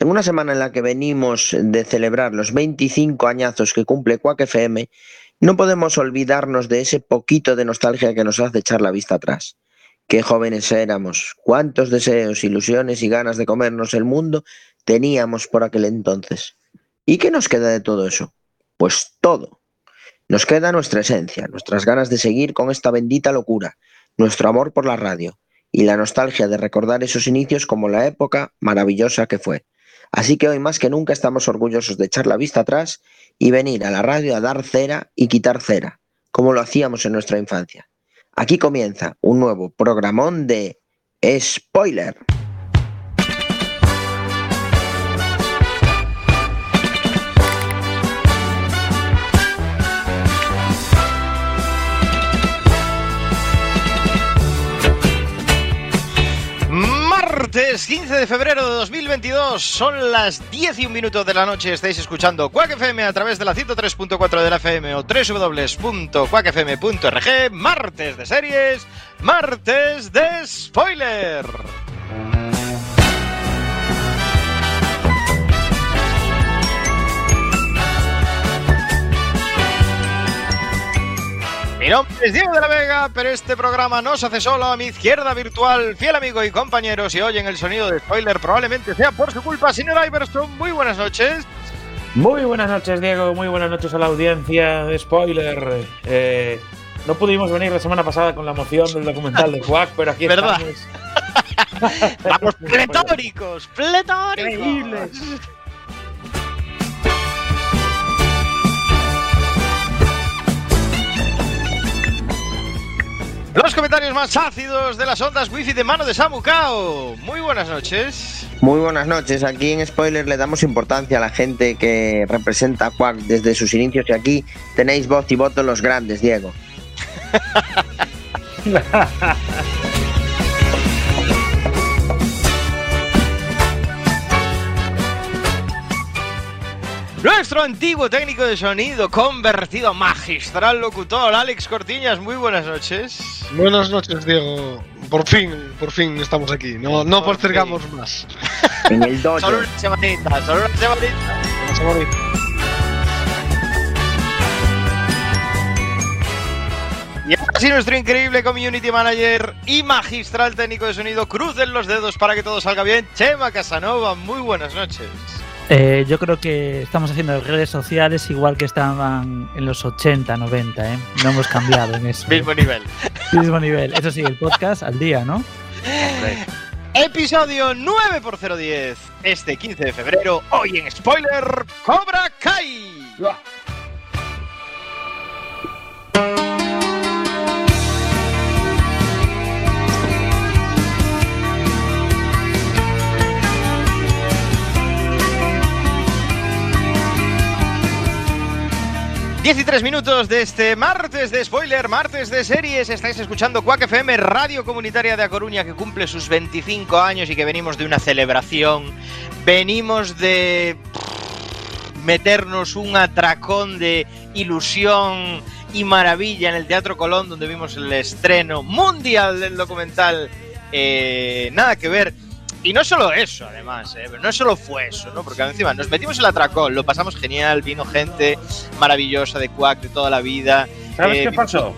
En una semana en la que venimos de celebrar los 25 añazos que cumple Quack FM, no podemos olvidarnos de ese poquito de nostalgia que nos hace echar la vista atrás. Qué jóvenes éramos, cuántos deseos, ilusiones y ganas de comernos el mundo teníamos por aquel entonces. ¿Y qué nos queda de todo eso? Pues todo. Nos queda nuestra esencia, nuestras ganas de seguir con esta bendita locura, nuestro amor por la radio y la nostalgia de recordar esos inicios como la época maravillosa que fue. Así que hoy más que nunca estamos orgullosos de echar la vista atrás y venir a la radio a dar cera y quitar cera, como lo hacíamos en nuestra infancia. Aquí comienza un nuevo programón de Spoiler. Martes 15 de febrero de 2022, son las 10 y un minuto de la noche, estáis escuchando Quack FM a través de la 103.4 de la FM o www.quackfm.org, martes de series, martes de spoiler. Mi nombre es Diego de la Vega, pero este programa no se hace solo a mi izquierda virtual, fiel amigo y compañero. Si oyen el sonido de spoiler, probablemente sea por su culpa. Señor Iverson, muy buenas noches. Muy buenas noches, Diego. Muy buenas noches a la audiencia de spoiler. Eh, no pudimos venir la semana pasada con la moción del documental de Quack, pero aquí ¿Verdad? estamos. Vamos, pletóricos, pletóricos. Increíbles. Los comentarios más ácidos de las ondas wifi de mano de Samu Kao. Muy buenas noches. Muy buenas noches. Aquí en Spoiler le damos importancia a la gente que representa a Quack desde sus inicios y aquí tenéis voz y voto los grandes, Diego. Nuestro antiguo técnico de sonido, convertido a magistral locutor, Alex Cortiñas. Muy buenas noches. Buenas noches, Diego. Por fin, por fin estamos aquí. No, no Por postergamos más. En el dojo. Solo una semanita, solo una semanita. Vamos a morir. Y ahora sí, nuestro increíble community manager y magistral técnico de sonido, crucen los dedos para que todo salga bien. Chema Casanova, muy buenas noches. Eh, yo creo que estamos haciendo redes sociales igual que estaban en los 80, 90, ¿eh? No hemos cambiado en eso. Mismo nivel. Mismo nivel. Eso sí, el podcast al día, ¿no? Episodio 9x010, este 15 de febrero, hoy en Spoiler, Cobra Kai. Diecitrés minutos de este martes de spoiler, martes de series. Estáis escuchando Quack FM, radio comunitaria de A Coruña, que cumple sus 25 años y que venimos de una celebración. Venimos de meternos un atracón de ilusión y maravilla en el Teatro Colón, donde vimos el estreno mundial del documental. Eh, nada que ver. Y no solo eso, además, eh, no solo fue eso, ¿no? Porque encima nos metimos el atracón, lo pasamos genial, vino gente maravillosa de Quack de toda la vida. ¿Sabes Eh, qué pasó?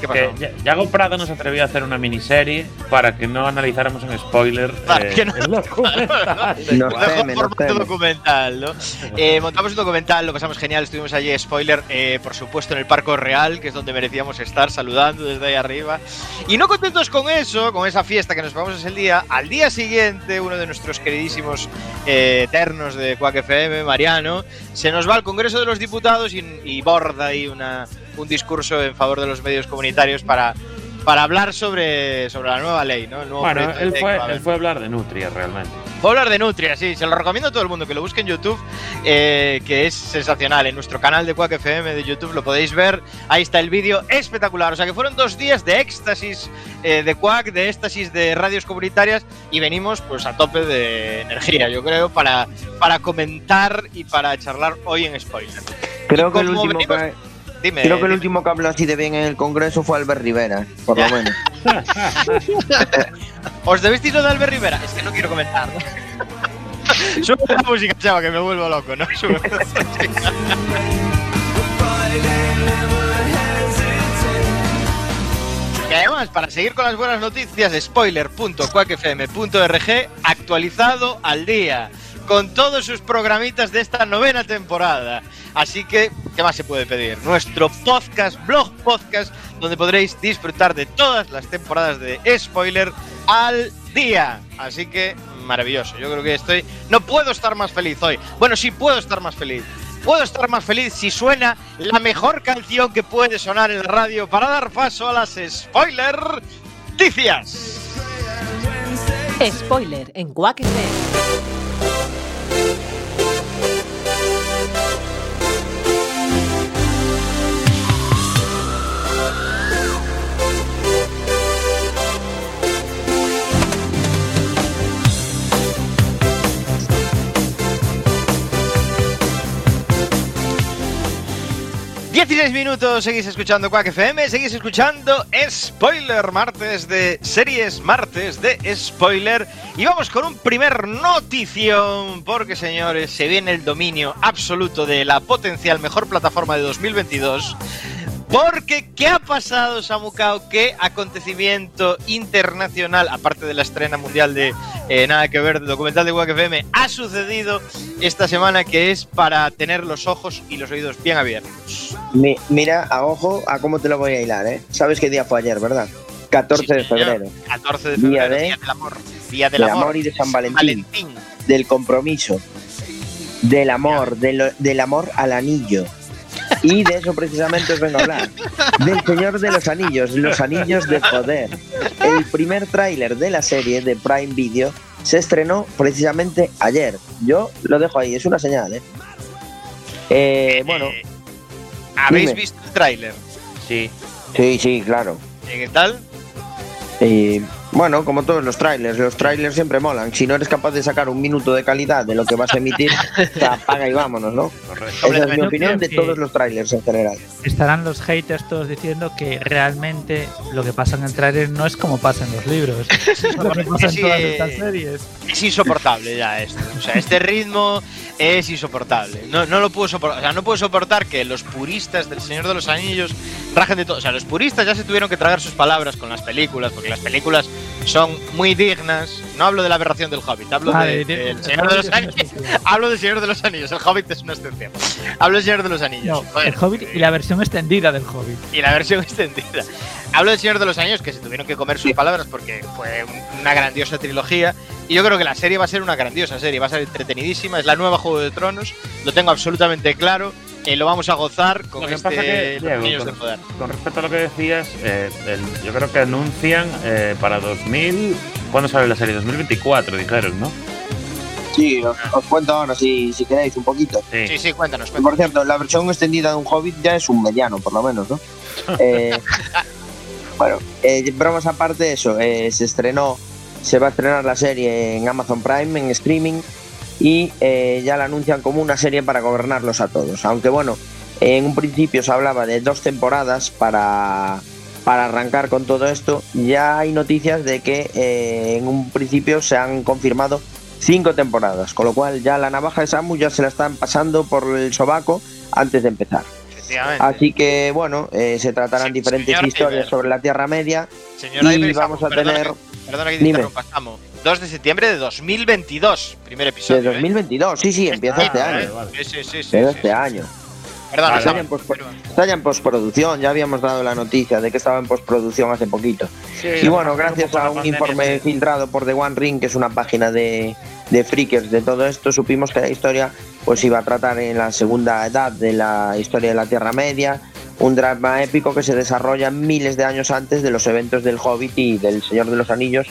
¿Qué pasó? Ya- Yago Prado nos atrevió a hacer una miniserie para que no analizáramos en spoiler Para eh, que no- el documental teme, nos formato teme. documental, ¿no? Eh, montamos un documental, lo pasamos genial, estuvimos allí, spoiler, eh, por supuesto, en el Parco Real, que es donde merecíamos estar, saludando desde ahí arriba. Y no contentos con eso, con esa fiesta que nos pagamos ese día, al día siguiente, uno de nuestros queridísimos eh, eternos de Quack FM, Mariano, se nos va al Congreso de los Diputados y, y borda ahí una, un discurso en favor de los medios comunitarios para, para hablar sobre, sobre la nueva ley, ¿no? El nuevo Bueno, él fue, él fue a hablar de Nutria realmente. Fue a hablar de Nutria, sí, se lo recomiendo a todo el mundo que lo busque en YouTube, eh, que es sensacional. En nuestro canal de Quack FM de YouTube lo podéis ver. Ahí está el vídeo espectacular. O sea que fueron dos días de éxtasis eh, de Quack, de éxtasis de radios comunitarias y venimos pues a tope de energía, yo creo, para, para comentar y para charlar hoy en spoiler. Creo que el último venimos- Dime. creo que el dime. último que habló así de bien en el Congreso fue Albert Rivera, por lo menos. ¿Os debéis lo de Albert Rivera? Es que no quiero comentar. Sube la música, chava, que me vuelvo loco, ¿no? Sube la música. Y además, para seguir con las buenas noticias, spoiler.quackfm.org actualizado al día, con todos sus programitas de esta novena temporada. Así que, ¿qué más se puede pedir? Nuestro podcast, blog podcast, donde podréis disfrutar de todas las temporadas de Spoiler al día. Así que, maravilloso. Yo creo que estoy... No puedo estar más feliz hoy. Bueno, sí puedo estar más feliz. Puedo estar más feliz si suena la mejor canción que puede sonar en la radio para dar paso a las spoiler noticias. Spoiler en Quack FM. Dieciséis minutos, seguís escuchando Quack FM, seguís escuchando Spoiler, martes de series, martes de Spoiler. Y vamos con un primer notición, porque señores, se viene el dominio absoluto de la potencial mejor plataforma de 2022. Porque, ¿qué ha pasado, Samucao? ¿Qué acontecimiento internacional, aparte de la estrena mundial de eh, Nada que ver, del documental de Quack FM, ha sucedido esta semana que es para tener los ojos y los oídos bien abiertos? Mi- mira, a ojo, a cómo te lo voy a hilar, ¿eh? Sabes qué día fue ayer, ¿verdad? 14 Sí, de febrero. 14 de Día febrero, de- Día del Amor. Día del del amor. amor y de San Valentín. Valentín. Del compromiso. Del amor, del, del amor al anillo. Y de eso precisamente os vengo a hablar. Del Señor de los Anillos, los Anillos de Poder. El primer tráiler de la serie de Prime Video se estrenó precisamente ayer. Yo lo dejo ahí, es una señal, ¿eh? Eh, bueno, Eh, ¿Habéis dime. visto el tráiler? Sí. sí, sí, claro. ¿Y ¿Qué tal? Y bueno, como todos los trailers, los trailers siempre molan. Si no eres capaz de sacar un minuto de calidad de lo que vas a emitir, te apaga y vámonos, ¿no? Correcto. Esa es mi opinión de todos los trailers en general. Estarán los haters todos diciendo que realmente lo que pasa en el trailer no es como pasa en los libros. Es lo que pasa en todas estas series. Es insoportable ya esto. O sea, este ritmo es insoportable. No, no lo puedo soportar. O sea, no puedo soportar que los puristas del Señor de los Anillos rajen de todo. O sea, los puristas ya se tuvieron que tragar sus palabras con las películas, porque las películas son muy dignas. No hablo de la aberración del Hobbit, hablo Vale, de- de- del el Señor de los Anillos. Hablo del Señor de los Anillos. El Hobbit es una excepción. Hablo del Señor de los Anillos. No, Joder. el Hobbit y la versión extendida del Hobbit. y la versión extendida. Hablo del Señor de los Años, que se tuvieron que comer sus palabras porque fue un- una grandiosa trilogía. Y yo creo que la serie va a ser una grandiosa serie, va a ser entretenidísima. Es la nueva Juego de Tronos, lo tengo absolutamente claro. eh, lo vamos a gozar con Lo que este pasa que, Los Diego, Anillos de con- Poder. Con respecto a lo que decías, eh, el- yo creo que anuncian eh, para 2000. ¿Cuándo sale la serie? 2024, dijeron, ¿no? Sí, os, os cuento ahora si, si queréis un poquito. Sí. Sí, sí, cuéntanos, cuéntanos. Por cierto, la versión extendida de un Hobbit ya es un mediano, por lo menos, ¿no? Eh, bueno, eh, bromas aparte, eso, eh, se estrenó, se va a estrenar la serie en Amazon Prime, en streaming, y eh, ya la anuncian como una serie para gobernarlos a todos. Aunque bueno, en un principio se hablaba de dos temporadas para, para arrancar con todo esto, ya hay noticias de que eh, en un principio se han confirmado cinco temporadas, con lo cual ya la navaja de Samu ya se la están pasando por el sobaco antes de empezar. Así que bueno, eh, se tratarán Sí, diferentes historias Iber. sobre la Tierra Media Señora y Iber, vamos a perdona tener que- Perdona que te interrumpa, Samu. 2 de septiembre de 2022, primer episodio. de ¿eh? 2022. Sí, sí, empieza este año. vale. Sí, sí, sí. sí, Empieza sí, este sí. Año. Perdona, Está en Está ya en postproducción, ya habíamos dado la noticia de que estaba en postproducción hace poquito. Y bueno, gracias a un informe filtrado por The One Ring, que es una página de, de freakers de todo esto, supimos que la historia pues iba a tratar en la segunda edad de la historia de la Tierra Media, un drama épico que se desarrolla miles de años antes de los eventos del Hobbit y del Señor de los Anillos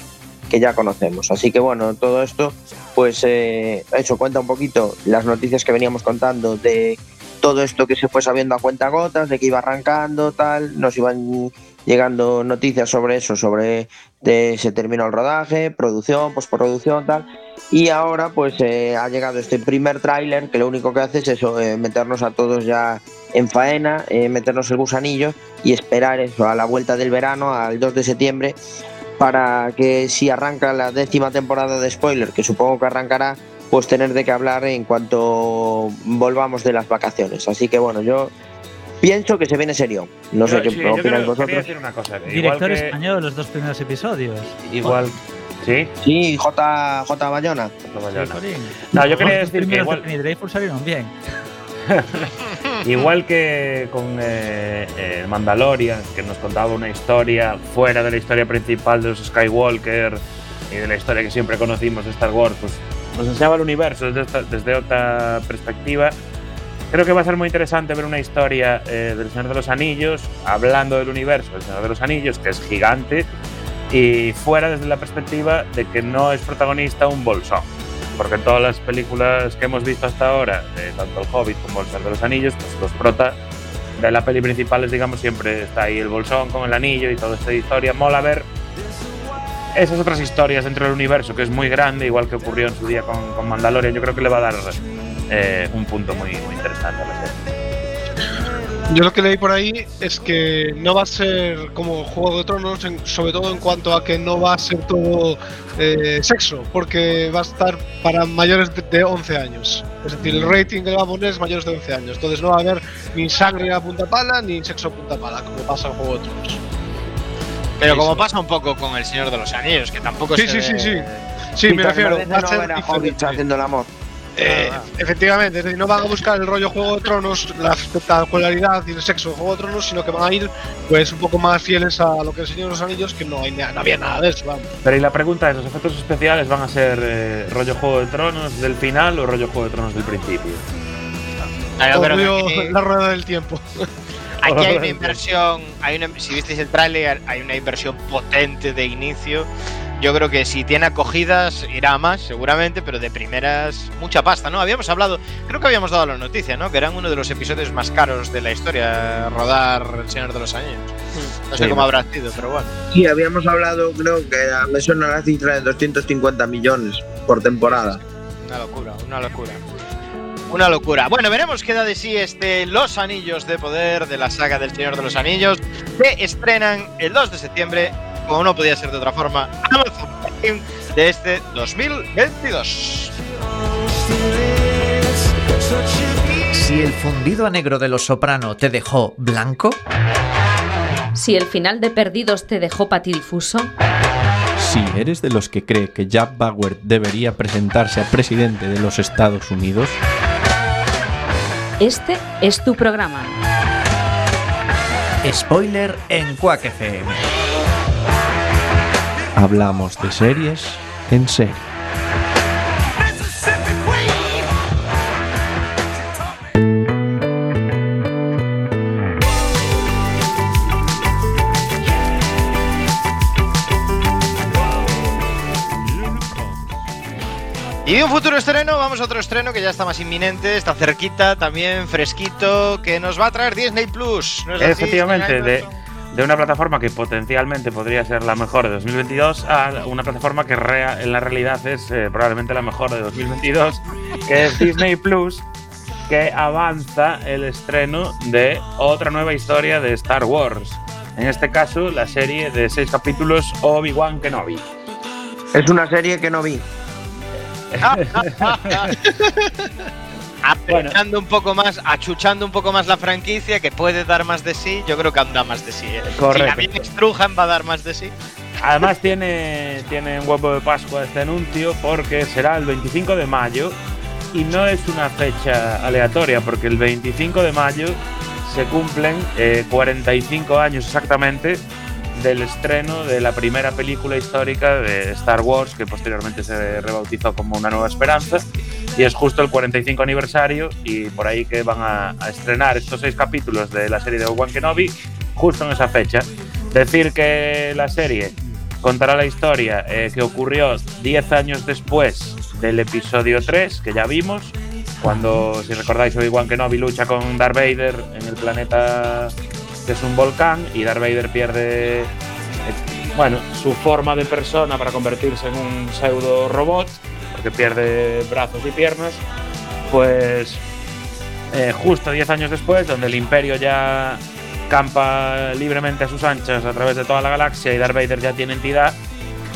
que ya conocemos. Así que bueno, todo esto, pues eh, eso cuenta un poquito las noticias que veníamos contando de todo esto que se fue sabiendo a cuenta gotas, de que iba arrancando, tal, nos iban llegando noticias sobre eso, sobre de, se terminó el rodaje, producción, postproducción, tal. Y ahora pues eh, ha llegado este primer tráiler que lo único que hace es eso, eh, meternos a todos ya en faena, eh, meternos el gusanillo y esperar eso a la vuelta del verano, al 2 de septiembre, para que si arranca la décima temporada de spoiler, que supongo que arrancará, pues tener de qué hablar en cuanto volvamos de las vacaciones. Así que bueno, yo pienso que se viene serio. No sé Yo- qué sí, yo opináis vosotros. decir una cosa. que Director que, español, los dos primeros episodios. Igual. Sí, Sí, J, J Bayona. nada. Jolín. No, yo quería decir que igual, Dreadful salieron bien. igual que con eh, eh, Mandalorian, que nos contaba una historia fuera de la historia principal de los Skywalker y de la historia que siempre conocimos de Star Wars, pues nos enseñaba el universo desde, esta- desde otra perspectiva. Creo que va a ser muy interesante ver una historia eh, del Señor de los Anillos, hablando del universo del Señor de los Anillos, que es gigante, y fuera desde la perspectiva de que no es protagonista un bolsón. Porque todas las películas que hemos visto hasta ahora, tanto El Hobbit como El Señor de los Anillos, pues los prota de la peli principales, digamos, siempre está ahí el bolsón con el anillo y toda esta historia. Mola ver esas otras historias dentro del universo, que es muy grande, igual que ocurrió en su día con, con Mandalorian. Yo creo que le va a dar eh, un punto muy, muy interesante a la serie. Yo lo que leí por ahí es que no va a ser como Juego de Tronos, en- sobre todo en cuanto a que no va a ser todo eh, sexo, porque va a estar para mayores de, de 11 años. Es decir, el rating que le va a poner es mayores de 11 años. Entonces no va a haber ni sangre a punta pala ni sexo a punta pala, como pasa en Juego de Tronos. Pero Sí, como sí. pasa un poco con El Señor de los Anillos, que tampoco Sí, se sí, ve- sí, sí. Sí, me refiero. Va a ser haciendo el amor. Eh, efectivamente, es decir, no van a buscar el rollo Juego de Tronos, la espectacularidad y el sexo de Juego de Tronos, sino que van a ir pues un poco más fieles a lo que es el Señor de los Anillos, que no, hay, no había nada de eso, vamos. Pero y la pregunta es, ¿los efectos especiales van a ser eh, rollo Juego de Tronos del final o rollo Juego de Tronos del principio? Ah, yo creo que Ocurrió aquí- la rueda del tiempo. Aquí hay una inversión, hay una, si visteis el tráiler, hay una inversión potente de inicio. Yo creo que si tiene acogidas irá a más, seguramente, pero de primeras mucha pasta, ¿no? Habíamos hablado, creo que habíamos dado la noticia, ¿no? Que eran uno de los episodios más caros de la historia, rodar El Señor de los Anillos. No sé Sí, cómo habrá sido, pero bueno. Sí, habíamos hablado, creo que a- me suena la cifra de 250 millones por temporada. Una locura, una locura. Una locura. Bueno, veremos qué da de sí este Los Anillos de Poder de la saga del Señor de los Anillos, que estrenan el 2 de septiembre, como no podía ser de otra forma, Amazon Prime de este 2022. Si el fundido a negro de los soprano te dejó blanco, Si el final de Perdidos te dejó patidifuso, Si eres de los que cree que Jack Bauer debería presentarse a presidente de los Estados Unidos, este es tu programa. spoiler en Quack FM. hablamos de series en serie. Y de un futuro estreno, vamos a otro estreno que ya está más inminente, está cerquita, también fresquito, que nos va a traer Disney Plus. ¿no es así, Efectivamente, señor de, de una plataforma que potencialmente podría ser la mejor de 2022 a una plataforma que rea- en la realidad es eh, probablemente la mejor de 2022, que es Disney Plus, que avanza el estreno de otra nueva historia de Star Wars. En este caso, la serie de seis capítulos Obi-Wan Kenobi. Es una serie que no vi. Apretando un poco más, achuchando un poco más la franquicia, que puede dar más de sí, yo creo que anda más de sí. ¿eh? Correcto. Si la bien Strujan va a dar más de sí. Además tiene, tiene un huevo de Pascua este anuncio porque será el 25 de mayo y no es una fecha aleatoria porque el 25 de mayo se cumplen eh, 45 años exactamente del estreno de la primera película histórica de Star Wars que posteriormente se rebautizó como Una Nueva Esperanza y es justo el 45 aniversario y por ahí que van a, a estrenar estos seis capítulos de la serie de Obi-Wan Kenobi justo en esa fecha. Decir que la serie contará la historia eh, que ocurrió 10 años después del episodio 3, que ya vimos, cuando, si recordáis, Obi-Wan Kenobi lucha con Darth Vader en el planeta que es un volcán y Darth Vader pierde, eh, bueno, su forma de persona para convertirse en un pseudo robot, porque pierde brazos y piernas, pues eh, justo 10 años después, donde el imperio ya campa libremente a sus anchas a través de toda la galaxia y Darth Vader ya tiene entidad,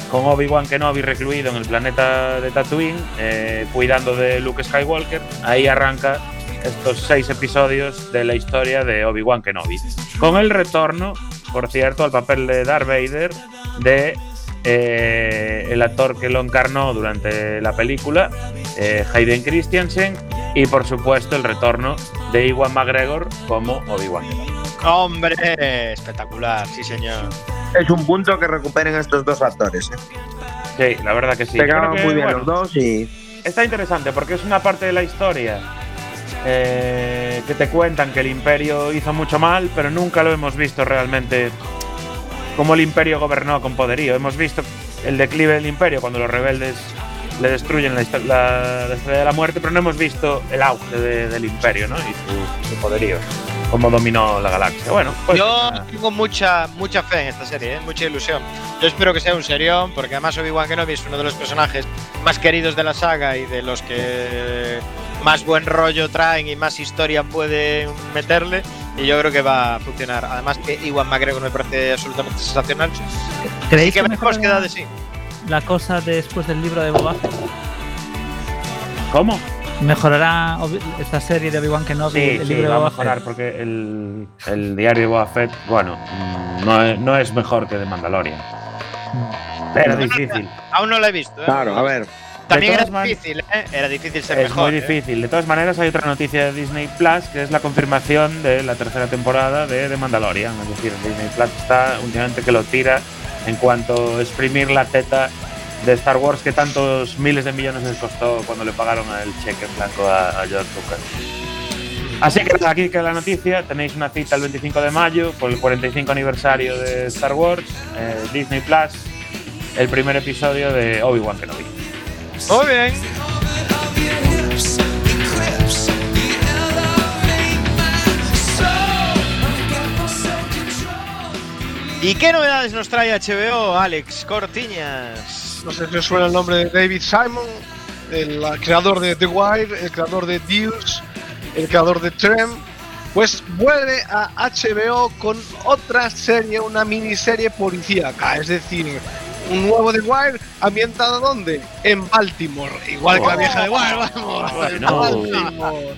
con Obi-Wan Kenobi recluido en el planeta de Tatooine, eh, cuidando de Luke Skywalker. Ahí arranca estos seis episodios de la historia de Obi-Wan Kenobi. Con el retorno, por cierto, al papel de Darth Vader de eh, el actor que lo encarnó durante la película, eh, Hayden Christensen, y por supuesto el retorno de Iwan McGregor como Obi-Wan Kenobi. Hombre, espectacular, sí señor. Es un punto que recuperen estos dos actores. ¿eh? Sí, la verdad que sí. Pegaban muy bien bueno, los dos y Está interesante porque es una parte de la historia eh, que te cuentan que el imperio hizo mucho mal, pero nunca lo hemos visto realmente cómo el imperio gobernó con poderío. Hemos visto el declive del imperio cuando los rebeldes le destruyen la, la- la estrella de la muerte, pero no hemos visto el auge de- del imperio ¿no? y su, su poderío, cómo dominó la galaxia. Bueno, pues Yo nada. tengo mucha, mucha fe en esta serie, ¿eh? mucha ilusión. Yo espero que sea un serión, porque además Obi-Wan Kenobi es uno de los personajes más queridos de la saga y de los que más buen rollo traen y más historia pueden meterle. Y yo creo que va a funcionar. Además que Iwan McGregor me parece absolutamente sensacional. ¿Creéis que que veremos qué da mejorará de sí. la cosa después del libro de Boba? ¿Cómo? ¿Mejorará esta serie de Obi-Wan Kenobi Sí, el sí, libro va a mejorar Fett? porque el, el diario de Boba Fett, bueno, mm, no es, no es mejor que de Mandalorian. Era difícil. Aún no lo he visto. ¿eh? claro, a ver. También era difícil, ¿eh? Era difícil ser Es mejor. muy ¿eh? difícil. De todas maneras, hay otra noticia de Disney Plus que es la confirmación de la tercera temporada de The Mandalorian. Es decir, Disney Plus está últimamente que lo tira en cuanto a exprimir la teta de Star Wars que tantos miles de millones les costó cuando le pagaron el cheque en blanco a, a George Lucas. Así que aquí queda la noticia. Tenéis una cita el 25 de mayo por el 45 aniversario de Star Wars. eh, Disney Plus, el primer episodio de Obi-Wan Kenobi. Muy bien. ¿Y qué novedades nos trae HBO, Alex Cortiñas? No sé si os suena el nombre de David Simon, el creador de The Wire, el creador de Deuce, el creador de Trem. Pues vuelve a HBO con otra serie, una miniserie policíaca, es decir, un nuevo The Wire ambientado ¿dónde? En Baltimore, igual que la vieja The Wire, vamos. Bueno. Baltimore.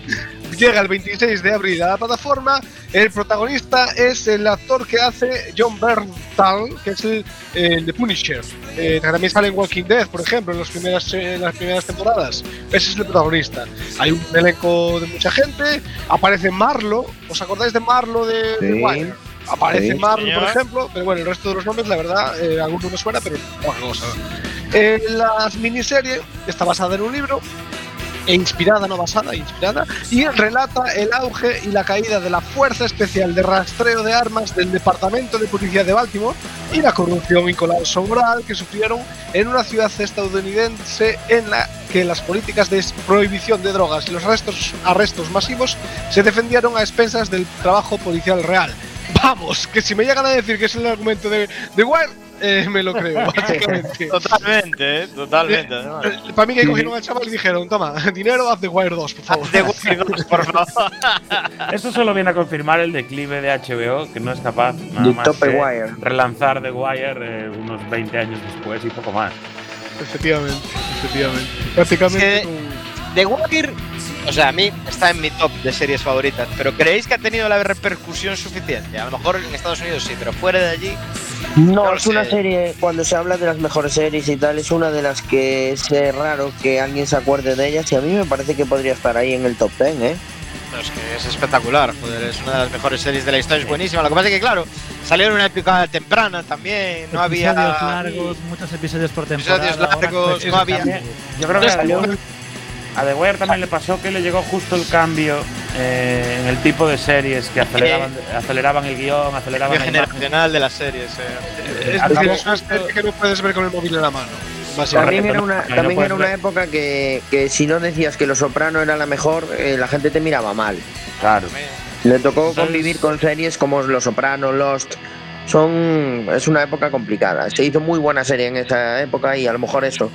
Llega el 26 de abril a la plataforma. El protagonista es el actor que hace John Bernthal, que es el, el de Punisher. Eh, también sale en Walking Dead, por ejemplo, en, los primeras, eh, en las primeras temporadas. Ese es el protagonista. Hay un elenco de mucha gente. Aparece Marlo. ¿Os acordáis de Marlo de, de Sí. Wire? Aparece Sí. Marlo, por Señor. ejemplo. Pero bueno, el resto de los nombres, la verdad, eh, alguno me suena, pero poca cosa. Eh, la miniserie está basada en un libro e inspirada, no basada, inspirada, y relata el auge y la caída de la Fuerza Especial de Rastreo de Armas del Departamento de Policía de Baltimore y la corrupción y colapso moral que sufrieron en una ciudad estadounidense en la que las políticas de prohibición de drogas y los arrestos, arrestos masivos se defendieron a expensas del trabajo policial real. Vamos, que si me llegan a decir que es el argumento de, de eh, me lo creo, básicamente. Totalmente, ¿eh? Totalmente. además. Para mí que cogieron al chaval y dijeron, toma, dinero, haz The Wire 2, por favor. De Wire 2, por favor. Esto solo viene a confirmar el declive de HBO, que no es capaz nada De más Top de Wire. relanzar The Wire eh, unos 20 años después y poco más. Efectivamente, efectivamente. Prácticamente. Es que- The Wire, o sea, a mí está en mi top de series favoritas, pero ¿creéis que ha tenido la repercusión suficiente? A lo mejor en Estados Unidos sí, pero fuera de allí. No, No es una sé. serie, cuando se habla de las mejores series y tal, es una de las que es eh, raro que alguien se acuerde de ellas y a mí me parece que podría estar ahí en el top 10, ¿eh? No, es que es espectacular, joder, es una de las mejores series de la historia, es buenísima. Lo que pasa es que, claro, salió en una época temprana también, no había. Episodios largos, muchos episodios por temporada. Episodios largos, no había- también. Yo creo que Salió- a The Wire también le pasó que le llegó justo el cambio eh, en el tipo de series que aceleraban, aceleraban el guion, aceleraban imagen. generacional de las series. eh. Es acabó decir, es una serie que no puedes ver con el móvil en la mano. También era una, también era época que, que si no decías que Los Soprano era la mejor, eh, la gente te miraba mal. Claro. Le tocó convivir con series como Los Soprano, Lost. Son, es una época complicada. Se hizo muy buena serie en esa época y a lo mejor eso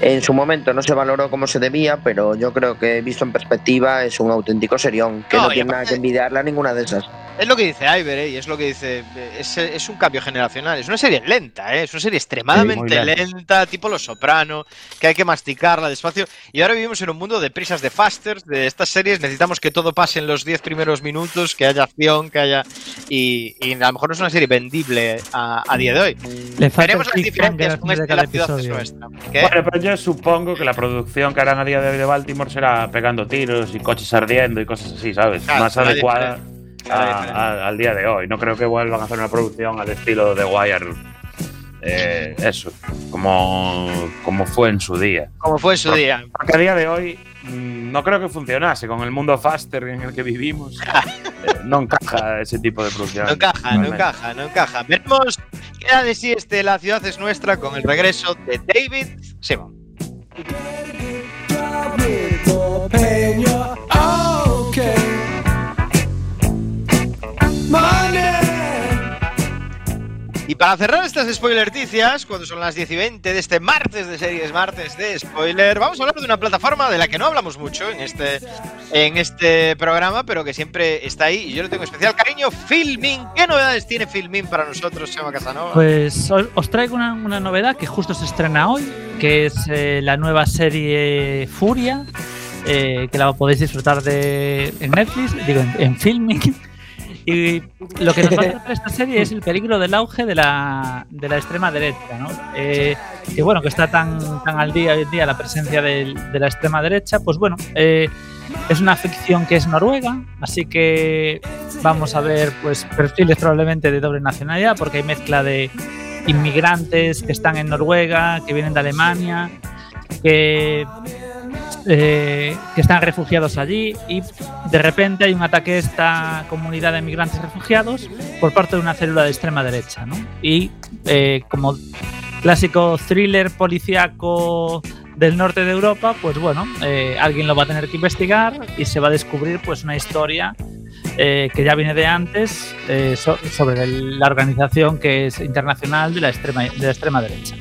en su momento no se valoró como se debía, pero yo creo que visto en perspectiva es un auténtico serión que No, tiene nada que envidiarle a ninguna de esas. Es lo que dice Iver, ¿eh? y es lo que dice. Es, es un cambio generacional. Es una serie lenta, ¿eh? es una serie extremadamente Sí, lenta. tipo Los Soprano, que hay que masticarla despacio. Y ahora vivimos en un mundo de prisas de fasters, de estas series. Necesitamos que todo pase en los 10 primeros minutos, que haya acción, que haya. Y, y a lo mejor no es una serie vendible a, a día de hoy. Le las diferencias con este La ciudad es nuestra. ¿Qué? Bueno, pero yo supongo que la producción que harán a día de hoy de Baltimore será pegando tiros y coches ardiendo y cosas así, ¿sabes? Claro, Más adecuada a- será diferente. a- al día de hoy. No creo que vuelvan a hacer una producción al estilo de Wire. eh, eso, como, como fue en su día. Como fue en su día. Porque a día de hoy mm, no creo que funcionase con el mundo faster en el que vivimos. Eh, no encaja ese tipo de producción. No encaja, no encaja, no encaja. Veremos qué da de sí este La ciudad es nuestra con el regreso de David Simon. Y para cerrar estas spoilerticias, cuando son las 10 y 20 de este martes de series, martes de spoiler, vamos a hablar de una plataforma de la que no hablamos mucho en este, en este programa, pero que siempre está ahí y yo le tengo especial cariño. Filming, ¿qué novedades tiene Filming para nosotros, Chema Casanova? Pues os, traigo una, una novedad que justo se estrena hoy, que es eh, la nueva serie Furia, eh, que la podéis disfrutar de, en Netflix, digo, en, en Filming. Y lo que nos va a tratar esta serie es el peligro del auge de la, de la extrema derecha, ¿no? Eh, que bueno, que está tan, tan al día hoy en día la presencia del- de la extrema derecha, pues bueno, eh, es una ficción que es noruega, así que vamos a ver pues perfiles probablemente de doble nacionalidad, porque hay mezcla de inmigrantes que están en Noruega, que vienen de Alemania, que, eh, que están refugiados allí y de repente hay un ataque a esta comunidad de inmigrantes refugiados por parte de una célula de extrema derecha. Y eh, como clásico thriller policíaco del norte de Europa, pues bueno, eh, alguien lo va a tener que investigar y se va a descubrir pues una historia que ya viene de antes so- sobre la organización que es internacional de la extrema, de la extrema derecha.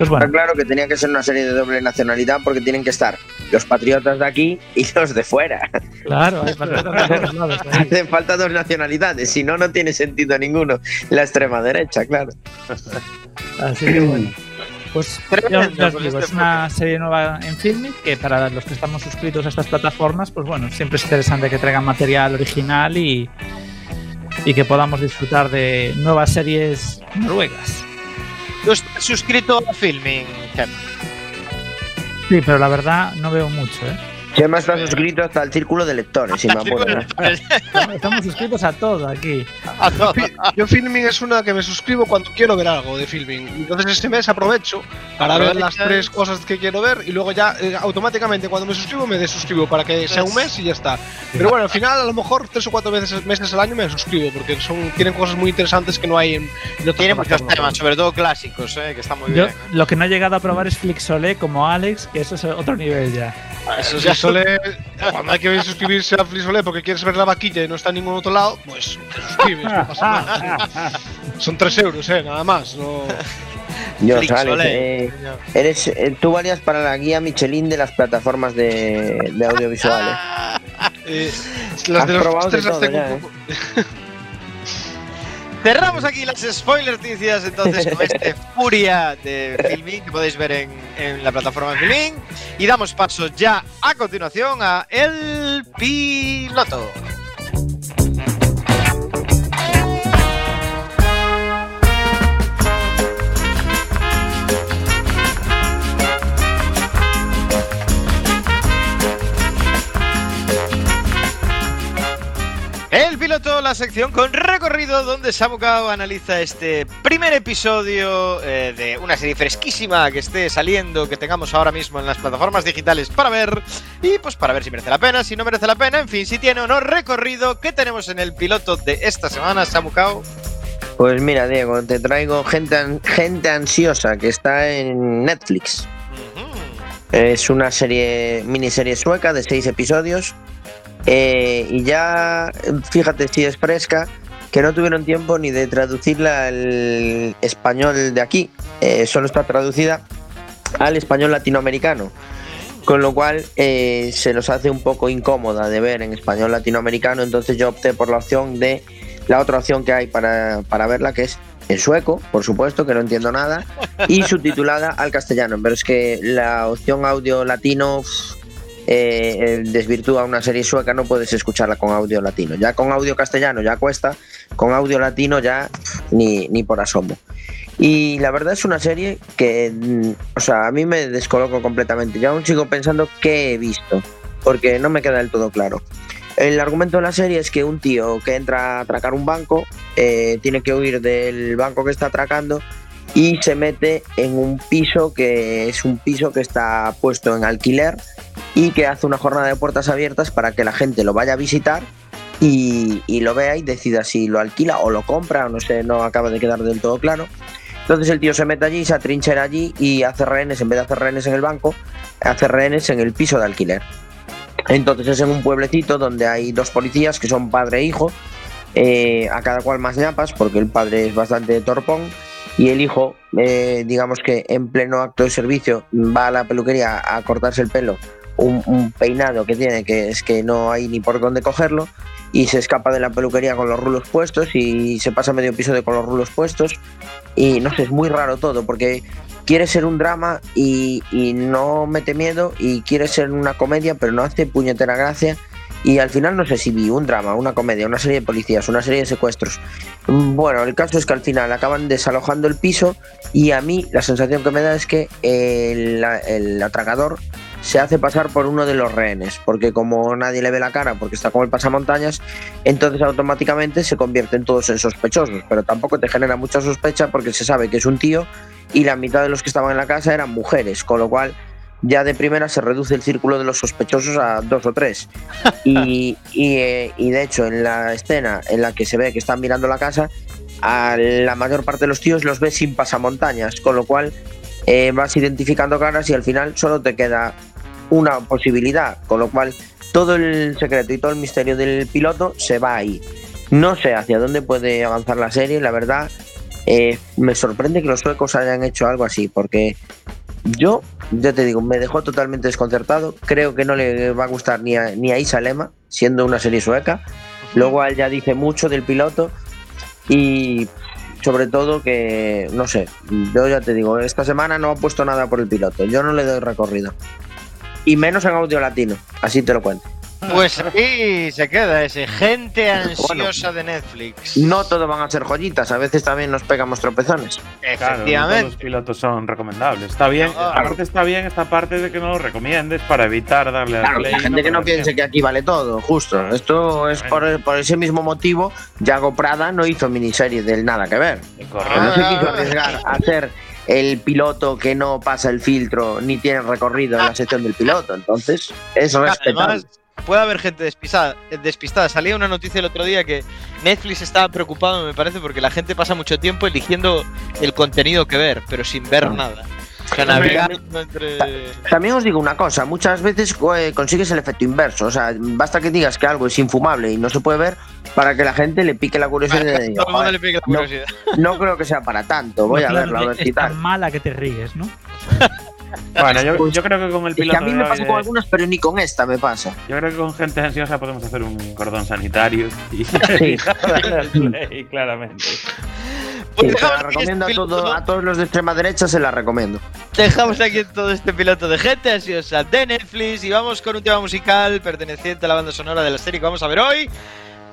Pues bueno, Está claro que tenía que ser una serie de doble nacionalidad porque tienen que estar los patriotas de aquí y los de fuera. claro, hay patriotas de todos lados ahí. Hacen falta dos nacionalidades, si no, no tiene sentido ninguno. La extrema derecha, claro. Así que bueno. Pues ya- os digo, este es una serie nueva en Filmic que para los que estamos suscritos a estas plataformas, pues bueno, siempre es interesante que traigan material original y, y que podamos disfrutar de nuevas series noruegas. ¿Tú estás suscrito a Filming, Chema? Sí, pero la verdad no veo mucho, ¿eh? Chema está suscrito hasta el círculo de lectores, si me. ¿eh? Estamos- Estamos suscritos a todo aquí. A todo. Yo Filming es una que me suscribo cuando quiero ver algo de Filming. Entonces este mes aprovecho para ver las tres cosas que quiero ver y luego ya eh, automáticamente cuando me suscribo me desuscribo para que sea un mes y ya está. Pero bueno, al final a lo mejor tres o cuatro veces meses al año me suscribo porque son tienen cosas muy interesantes que no hay en, en otras Tiene muchos temas, sobre todo clásicos, eh, que están muy Yo bien. lo que no he llegado a probar es Flixolé como Alex, que eso es otro nivel ya. Eso ya cuando hay que suscribirse a Flixolé porque quieres ver la vaquilla y no está en ningún otro lado, pues te suscribes, no pasa nada. Son tres euros, eh, nada más. No... Flixolé. Alex, eh, eres, eh, tú valías para la guía Michelin de las plataformas de, de audiovisuales. Eh, las Has de los probado de postres las tengo ya, un eh. poco. Cerramos aquí las spoiler noticias entonces con este Furia de Filming que podéis ver en, en la plataforma de Filming y damos paso ya a continuación a El Piloto. El piloto, la sección con recorrido donde Samukao analiza este primer episodio eh, de una serie fresquísima que esté saliendo, que tengamos ahora mismo en las plataformas digitales para ver y pues para ver si merece la pena, si no merece la pena, en fin, si tiene o no recorrido. ¿Qué tenemos en el piloto de esta semana, Samukao? Pues mira, Diego, te traigo gente, gente ansiosa que está en Netflix. Es una serie, miniserie sueca de seis episodios. Eh, y ya, fíjate si es fresca, que no tuvieron tiempo ni de traducirla al español de aquí. Eh, solo está traducida al español latinoamericano. Con lo cual eh, se nos hace un poco incómoda de ver en español latinoamericano. Entonces yo opté por la opción de la otra opción que hay para, para verla, que es en sueco, por supuesto, que no entiendo nada, y subtitulada al castellano. Pero es que la opción audio latino eh, desvirtúa una serie sueca, no puedes escucharla con audio latino. Ya con audio castellano ya cuesta, con audio latino ya ni, ni por asomo. Y la verdad es una serie que, mm, o sea, a mí me descoloco completamente. Yo aún sigo pensando qué he visto, porque no me queda del todo claro. El argumento de la serie es que un tío que entra a atracar un banco eh, tiene que huir del banco que está atracando y se mete en un piso que es un piso que está puesto en alquiler y que hace una jornada de puertas abiertas para que la gente lo vaya a visitar y, lo vea y decida si lo alquila o lo compra, no sé, no acaba de quedar del todo claro. Entonces el tío se mete allí, se atrinchera allí y hace rehenes, en vez de hacer rehenes en el banco, hace rehenes en el piso de alquiler. Entonces es en un pueblecito donde hay dos policías que son padre e hijo, eh, a cada cual más ñapas, porque el padre es bastante torpón y el hijo, eh, digamos que en pleno acto de servicio, va a la peluquería a cortarse el pelo, un, peinado que tiene que es que no hay ni por dónde cogerlo, y se escapa de la peluquería con los rulos puestos y se pasa medio episodio con los rulos puestos. Y no sé, es muy raro todo, porque quiere ser un drama y, y no mete miedo, y quiere ser una comedia, pero no hace puñetera gracia. Y al final no sé si vi un drama, una comedia, una serie de policías, una serie de secuestros. Bueno, el caso es que al final acaban desalojando el piso y a mí la sensación que me da es que el, el atracador se hace pasar por uno de los rehenes, porque como nadie le ve la cara porque está con el pasamontañas, entonces automáticamente se convierten todos en sospechosos, pero tampoco te genera mucha sospecha porque se sabe que es un tío y la mitad de los que estaban en la casa eran mujeres, con lo cual ya de primera se reduce el círculo de los sospechosos a dos o tres. Y, y, eh, y de hecho, en la escena en la que se ve que están mirando la casa, a la mayor parte de los tíos los ves sin pasamontañas, con lo cual eh, vas identificando caras y al final solo te queda una posibilidad, con lo cual todo el secreto y todo el misterio del piloto se va ahí. No sé hacia dónde puede avanzar la serie, la verdad. eh, me sorprende que los suecos hayan hecho algo así, porque yo, ya te digo, me dejó totalmente desconcertado. Creo que no le va a gustar ni a, ni a Isa Lema, siendo una serie sueca. Luego ya dice mucho del piloto y sobre todo que, no sé, yo ya te digo, esta semana no ha puesto nada por el piloto. Yo no le doy recorrido. Y menos en audio latino, así te lo cuento. Pues ahí se queda ese gente ansiosa de Netflix. No todo van a ser joyitas, a veces también nos pegamos tropezones. Claro, no todos Efectivamente. los pilotos son recomendables. Está bien, Claro. aparte está bien esta parte de que no lo recomiendes para evitar darle al Claro, play. la gente que no piense que aquí vale todo, justo. Esto es por, por ese mismo motivo. Yago Prada no hizo miniserie del nada que ver. Que no se quiso arriesgar a ser el piloto que no pasa el filtro ni tiene recorrido en la sección del piloto. Entonces, es respetable. Además, puede haber gente despistada, despistada. Salía una noticia el otro día que Netflix estaba preocupado, me parece, porque la gente pasa mucho tiempo eligiendo el contenido que ver, pero sin ver nada. También os digo una cosa, muchas veces eh, consigues el efecto inverso. O sea, basta que digas que algo es infumable y no se puede ver para que la gente le pique la curiosidad Todo mundo "Joder, le pica la no. curiosidad. no creo que sea para tanto, voy a Claro, verlo, a ver es si tal. tan mala que te ríes, ¿no? Bueno, yo, Pues, yo creo que con el Es que piloto a mí me pasa con algunas, pero ni con esta me pasa. Yo creo que con gente ansiosa podemos hacer un cordón sanitario y Sí. play, claramente. Pues Sí, la aquí recomiendo a, este todo- a todos los de extrema derecha, se la recomiendo. Dejamos aquí todo este piloto de gente ansiosa de Netflix y vamos con un tema musical perteneciente a la banda sonora de la serie que vamos a ver hoy.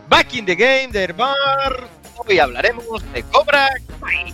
Back in the Game de Bar. Hoy hablaremos de Cobra Kai.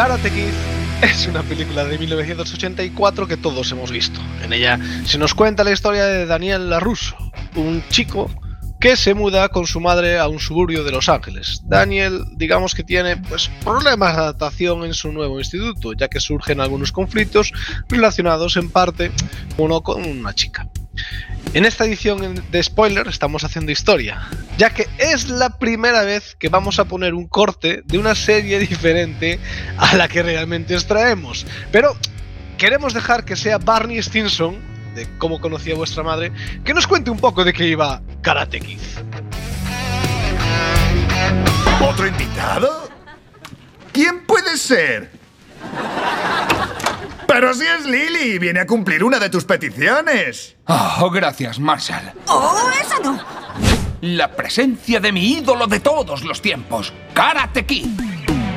Karate Kid es una película de 1984 que todos hemos visto. En ella se nos cuenta la historia de Daniel LaRusso, un chico que se muda con su madre a un suburbio de Los Ángeles. Daniel, digamos que tiene pues problemas de adaptación en su nuevo instituto, ya que surgen algunos conflictos relacionados en parte uno con una chica. En esta edición de spoiler estamos haciendo historia, ya que es la primera vez que vamos a poner un corte de una serie diferente a la que realmente os traemos. Pero queremos dejar que sea Barney Stinson, de cómo conocía vuestra madre, que nos cuente un poco de qué iba Karate Kid. ¿Otro invitado? ¿Quién puede ser? Pero si es Lily, viene a cumplir una de tus peticiones. Oh, gracias, Marshall. ¡Oh, esa no! La presencia de mi ídolo de todos los tiempos, Karate Kid.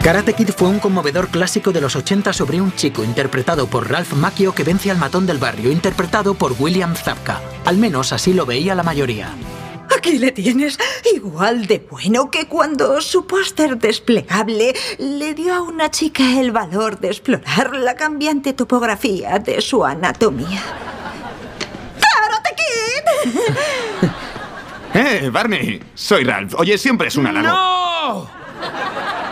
Karate Kid fue un conmovedor clásico de los 80 sobre un chico interpretado por Ralph Macchio que vence al matón del barrio, interpretado por William Zabka. Al menos así lo veía la mayoría. Aquí le tienes, igual de bueno que cuando su póster desplegable le dio a una chica el valor de explorar la cambiante topografía de su anatomía. ¡Karate Kid! Eh, Barney, soy Ralph. Oye, siempre es un halago. ¡No!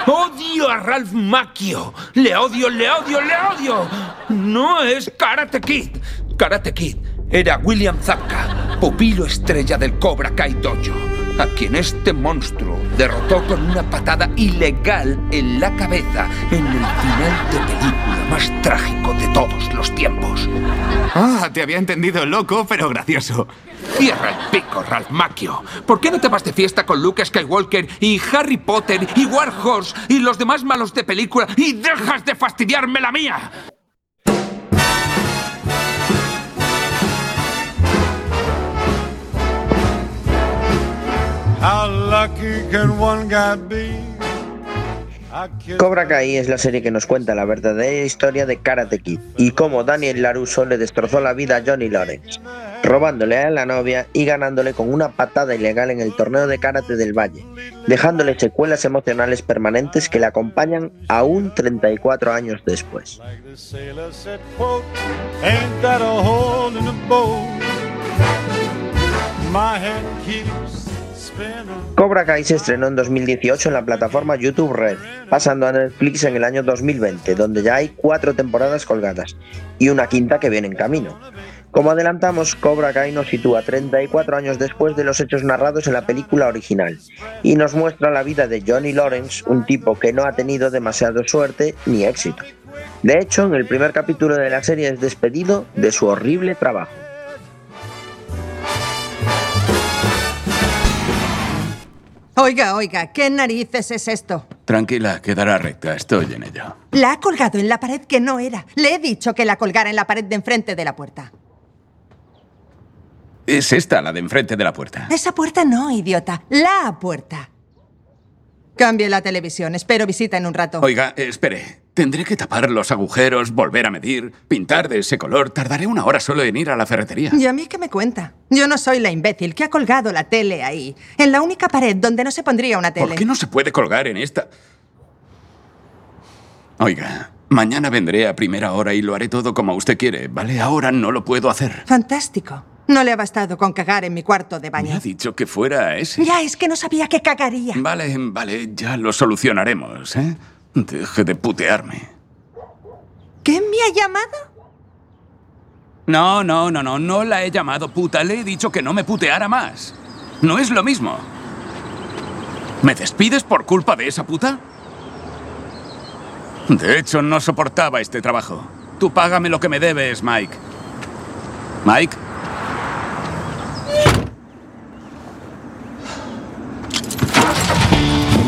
¡Odio a Ralph Macchio! ¡Le odio, le odio, le odio! No es Karate Kid. Karate Kid era William Zabka, pupilo estrella del Cobra Kai Dojo, a quien este monstruo derrotó con una patada ilegal en la cabeza en el final de película más trágico de todos los tiempos. Ah, te había entendido loco, pero gracioso. Cierra el pico, Ralph Macchio. ¿Por qué no te vas de fiesta con Luke Skywalker y Harry Potter y Warhorse y los demás malos de película y dejas de fastidiarme la mía? Cobra Kai es la serie que nos cuenta la verdadera historia de Karate Kid y cómo Daniel LaRusso le destrozó la vida a Johnny Lawrence, robándole a la novia y ganándole con una patada ilegal en el torneo de karate del Valle, dejándole secuelas emocionales permanentes que le acompañan aún 34 años después. Cobra Kai se estrenó en 2018 en la plataforma YouTube Red, pasando a Netflix en el año 2020, donde ya hay cuatro temporadas colgadas y una quinta que viene en camino. Como adelantamos, Cobra Kai nos sitúa 34 años después de los hechos narrados en la película original y nos muestra la vida de Johnny Lawrence, un tipo que no ha tenido demasiada suerte ni éxito. De hecho, en el primer capítulo de la serie es despedido de su horrible trabajo. Oiga, oiga, ¿qué narices es esto? Tranquila, quedará recta, estoy en ello. La ha colgado en la pared que no era. Le he dicho que la colgara en la pared de enfrente de la puerta. Es esta, la de enfrente de la puerta. Esa puerta no, idiota. La puerta. Cambie la televisión. Espero visita en un rato. Oiga, espere. Tendré que tapar los agujeros, volver a medir, pintar de ese color. Tardaré una hora solo en ir a la ferretería. ¿Y a mí qué me cuenta? Yo no soy la imbécil que ha colgado la tele ahí, en la única pared donde no se pondría una tele. ¿Por qué no se puede colgar en esta? Oiga, mañana vendré a primera hora y lo haré todo como usted quiere, ¿vale? Ahora no lo puedo hacer. Fantástico. No le ha bastado con cagar en mi cuarto de Me baño. ha dicho que fuera ese. Ya es que no sabía que cagaría. Vale, vale, ya lo solucionaremos, ¿eh? Deje de putearme. ¿Qué me ha llamado? No, no, no, no, no la he llamado puta. Le he dicho que no me puteara más. No es lo mismo. ¿Me despides por culpa de esa puta? De hecho, no soportaba este trabajo. Tú págame lo que me debes, Mike. Mike.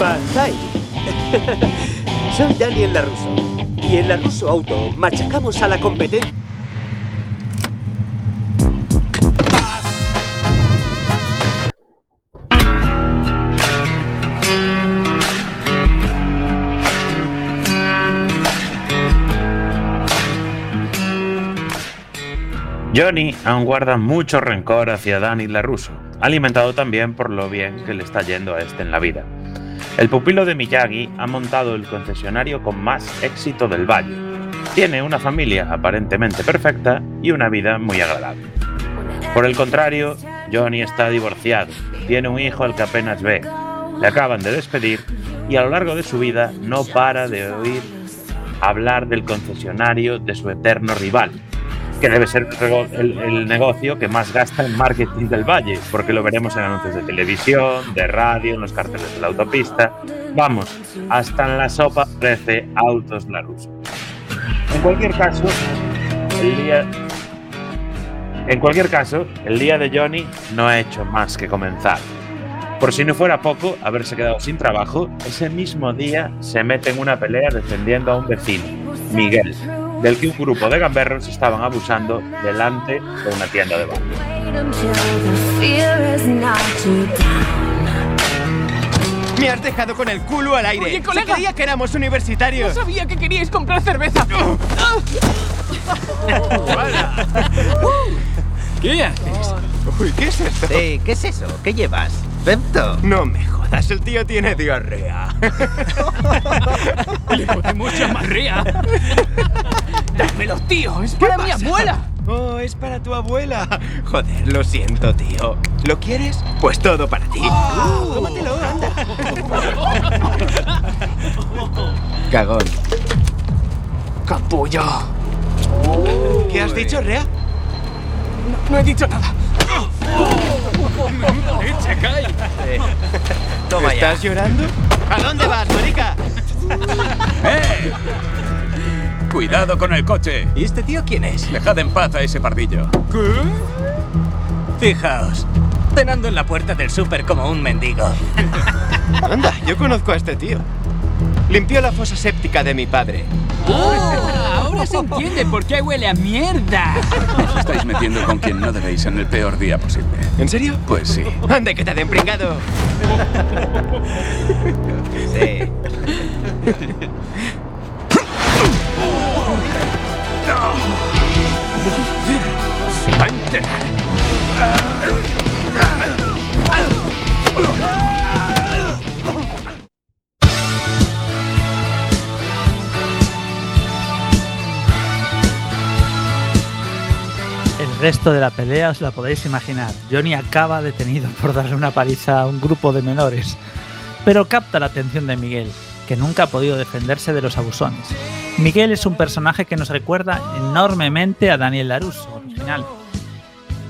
Banzai. Soy Daniel Laruso. Y en Laruso Auto machacamos a la competencia. Johnny aún guarda mucho rencor hacia Danny LaRusso, alimentado también por lo bien que le está yendo a este en la vida. El pupilo de Miyagi ha montado el concesionario con más éxito del valle. Tiene una familia aparentemente perfecta y una vida muy agradable. Por el contrario, Johnny está divorciado, tiene un hijo al que apenas ve, le acaban de despedir y a lo largo de su vida no para de oír hablar del concesionario de su eterno rival, que debe ser el el, negocio que más gasta en marketing del Valle, porque lo veremos en anuncios de televisión, de radio, en los carteles de la autopista. Vamos, hasta en la sopa aparece Autos Laruso. En cualquier caso, el día. En cualquier caso, el día de Johnny no ha hecho más que comenzar. Por si no fuera poco haberse quedado sin trabajo, ese mismo día se mete en una pelea defendiendo a un vecino, Miguel, del que un grupo de gamberros estaban abusando delante de una tienda de barrio. Me has dejado con el culo al aire. Oye, Se colega. creía que éramos universitarios. No sabía que queríais comprar cerveza. ¿Qué haces? Uy, ¿qué es esto? Eh, ¿Qué es eso? ¿Qué llevas? No me jodas, el tío tiene diarrea. Le pone mucha marrea. Dámelo, tío. Es para mi abuela. Oh, es para tu abuela. Joder, lo siento, tío. ¿Lo quieres? Pues todo para ti. Uh, tómatelo, anda. Cagón. Capullo. ¿Qué has dicho, Rea? No, no he dicho nada. ¡Leche, cae! Toma ya. ¿Estás llorando? ¿A dónde vas, marica? ¡Eh! Cuidado con el coche. ¿Y este tío quién es? Dejad en paz a ese pardillo. Fijaos, cenando en la puerta del súper como un mendigo. Anda, yo conozco a este tío. Limpió la fosa séptica de mi padre. Ah, ahora se entiende por qué huele a mierda. Os estáis metiendo con quien no debéis en el peor día posible. ¿En serio? Pues sí. ¡Ande, que te den pringado! Sí. El resto de la pelea os la podéis imaginar. Johnny acaba detenido por darle una paliza a un grupo de menores, pero capta la atención de Miguel, que nunca ha podido defenderse de los abusones. Miguel es un personaje que nos recuerda enormemente a Daniel Laruso, original.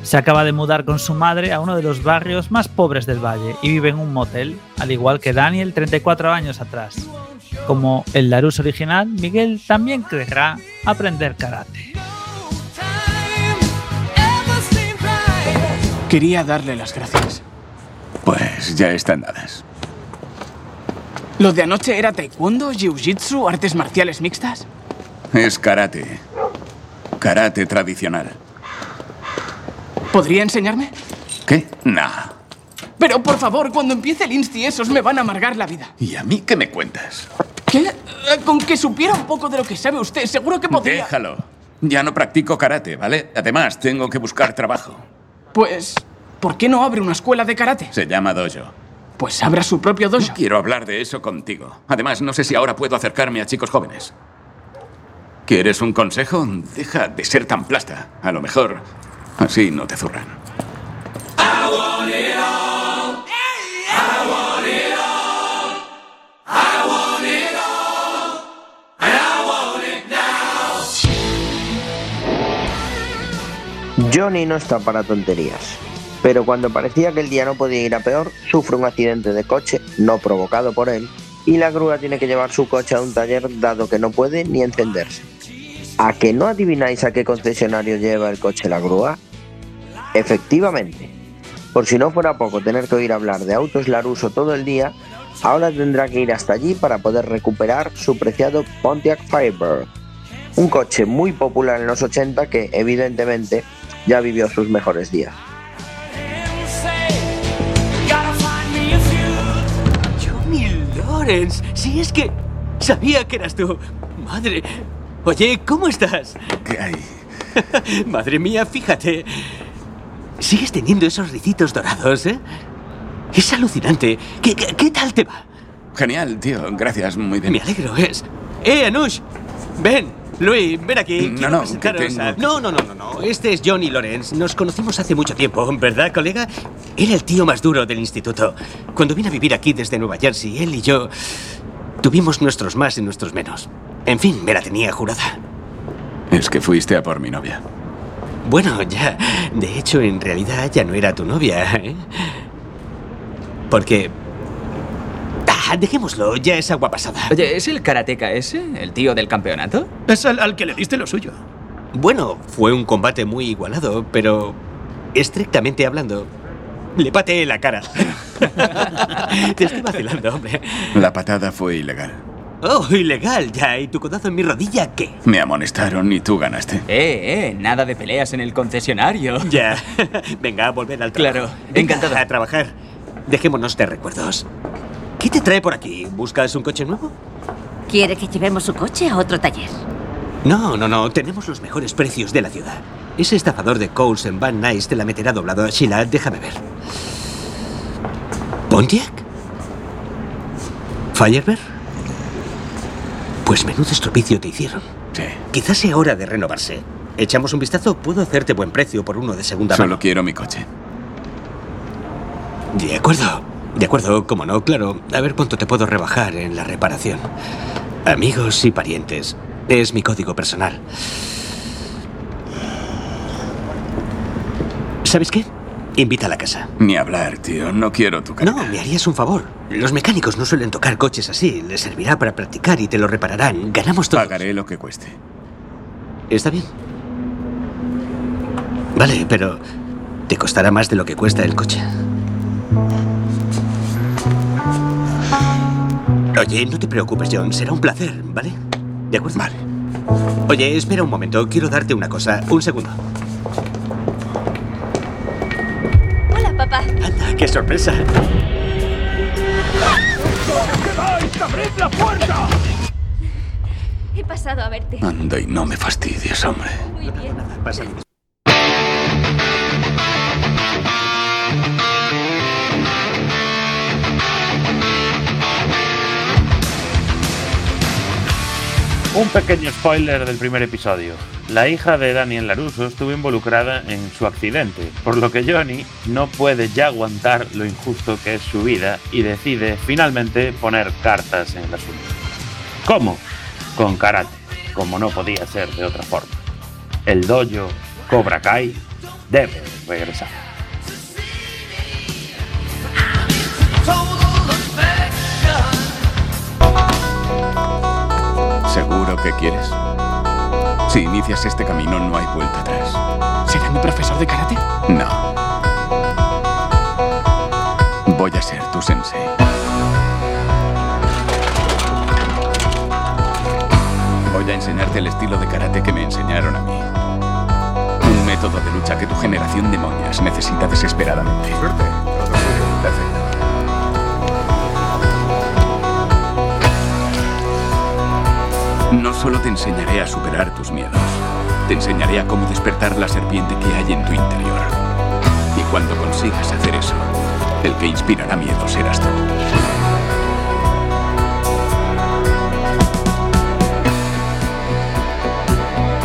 Se acaba de mudar con su madre a uno de los barrios más pobres del valle y vive en un motel, al igual que Daniel 34 años atrás. Como el Laruso original, Miguel también querrá aprender karate. Quería darle las gracias. Pues ya están dadas. ¿Lo de anoche era taekwondo, jiu-jitsu, artes marciales mixtas? Es karate. Karate tradicional. ¿Podría enseñarme? ¿Qué? Nah. Pero por favor, cuando empiece el insti esos me van a amargar la vida. ¿Y a mí qué me cuentas? ¿Qué? Eh, Con que supiera un poco de lo que sabe usted, seguro que podría. Déjalo. Ya no practico karate, ¿vale? Además, tengo que buscar trabajo. Pues, ¿por qué no abre una escuela de karate? Se llama dojo. Pues abra su propio dojo. No quiero hablar de eso contigo. Además, no sé si ahora puedo acercarme a chicos jóvenes. ¿Quieres un consejo? Deja de ser tan plasta. A lo mejor así no te zurran. Johnny no está para tonterías, pero cuando parecía que el día no podía ir a peor, sufre un accidente de coche no provocado por él y la grúa tiene que llevar su coche a un taller dado que no puede ni encenderse. ¿A que no adivináis a qué concesionario lleva el coche la grúa? Efectivamente. Por si no fuera poco tener que oír hablar de autos Laruso todo el día, ahora tendrá que ir hasta allí para poder recuperar su preciado Pontiac Firebird, un coche muy popular en los 80 que evidentemente ya vivió sus mejores días. Johnny Lawrence, si es que sabía que eras tú. Madre. Oye, ¿cómo estás? ¿Qué hay? Madre mía, fíjate. Sigues teniendo esos ricitos dorados, ¿eh? Es alucinante. ¿Qué, qué, qué tal te va? Genial, tío. Gracias, muy bien. Me alegro, es. ¡Eh, Anush! Ven, Luis, ven aquí. No, quiero no, presentaros a- que- No, no, no, no, no. Este es Johnny Lawrence. Nos conocimos hace mucho tiempo, ¿verdad, colega? Era el tío más duro del instituto. Cuando vine a vivir aquí desde Nueva Jersey, él y yo tuvimos nuestros más y nuestros menos. En fin, me la tenía jurada. Es que fuiste a por mi novia. Bueno, ya. De hecho, en realidad ya no era tu novia, ¿eh? Porque. Ah, dejémoslo, ya es agua pasada. Oye, ¿es el karateca ese? ¿El tío del campeonato? Es al, al que le diste lo suyo. Bueno, fue un combate muy igualado, pero. estrictamente hablando. Le pateé la cara. Te estoy vacilando, hombre. La patada fue ilegal. Oh, ilegal, ya. ¿Y tu codazo en mi rodilla qué? Me amonestaron y tú ganaste. Eh, eh, nada de peleas en el concesionario. Ya. Venga, a volver al trabajo. Claro, Venga, encantado. A trabajar. Dejémonos de recuerdos. ¿Qué te trae por aquí? ¿Buscas un coche nuevo? ¿Quiere que llevemos su coche a otro taller? No, no, no. Tenemos los mejores precios de la ciudad. Ese estafador de Coles en Van Nuys te la meterá doblado. Sheila, déjame ver. ¿Pontiac? ¿Firebird? Pues menudo estropicio te hicieron. Sí. Quizás sea hora de renovarse. ¿Echamos un vistazo? Puedo hacerte buen precio por uno de segunda Solo mano. quiero mi coche. De acuerdo. De acuerdo, como no, claro. A ver cuánto te puedo rebajar en la reparación. Amigos y parientes. Es mi código personal. ¿Sabes qué? Invita a la casa. Ni hablar, tío. No quiero tu cara. No, me harías un favor. Los mecánicos no suelen tocar coches así. Les servirá para practicar y te lo repararán. Ganamos todos. Pagaré lo que cueste. ¿Está bien? Vale, pero te costará más de lo que cuesta el coche. Oye, no te preocupes, John. Será un placer, ¿vale? ¿De acuerdo? Vale. Oye, espera un momento. Quiero darte una cosa. Un segundo. Hola, papá. Anda, qué sorpresa. ¡Abrid la puerta! He pasado a verte. Anda y no me fastidies, hombre. Muy bien. Pasa. Un pequeño spoiler del primer episodio. La hija de Daniel Laruso estuvo involucrada en su accidente, por lo que Johnny no puede ya aguantar lo injusto que es su vida y decide finalmente poner cartas en el asunto. ¿Cómo? Con karate, como no podía ser de otra forma. El dojo Cobra Kai debe regresar. ¿Seguro que quieres? Si inicias este camino no hay vuelta atrás. ¿Será mi profesor de karate? No. Voy a ser tu sensei. Voy a enseñarte el estilo de karate que me enseñaron a mí. Un método de lucha que tu generación de moñas necesita desesperadamente. Suerte. Perfecto. No solo te enseñaré a superar tus miedos, te enseñaré a cómo despertar la serpiente que hay en tu interior. Y cuando consigas hacer eso, el que inspirará miedo serás tú.